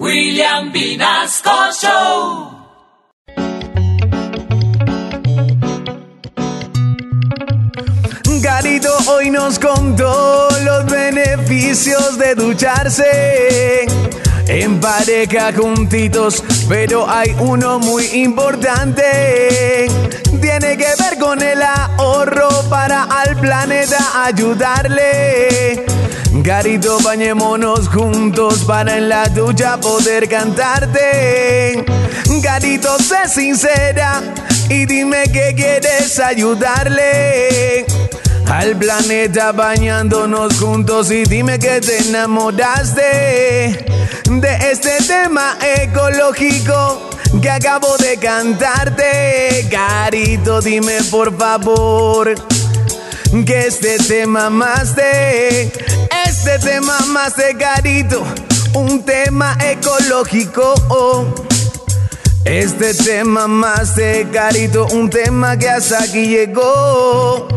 William Vinasco Show. Garito hoy nos contó los beneficios de ducharse. En pareja juntitos, pero hay uno muy importante. Tiene que ver con el ahorro para al planeta ayudarle. Garito, bañémonos juntos para en la ducha poder cantarte. Garito, sé sincera y dime que quieres ayudarle. Al planeta bañándonos juntos y dime que te enamoraste de este tema ecológico que acabo de cantarte. Garito, dime por favor que este tema más tema más de un tema ecológico. Este tema más de un tema que hasta aquí llegó.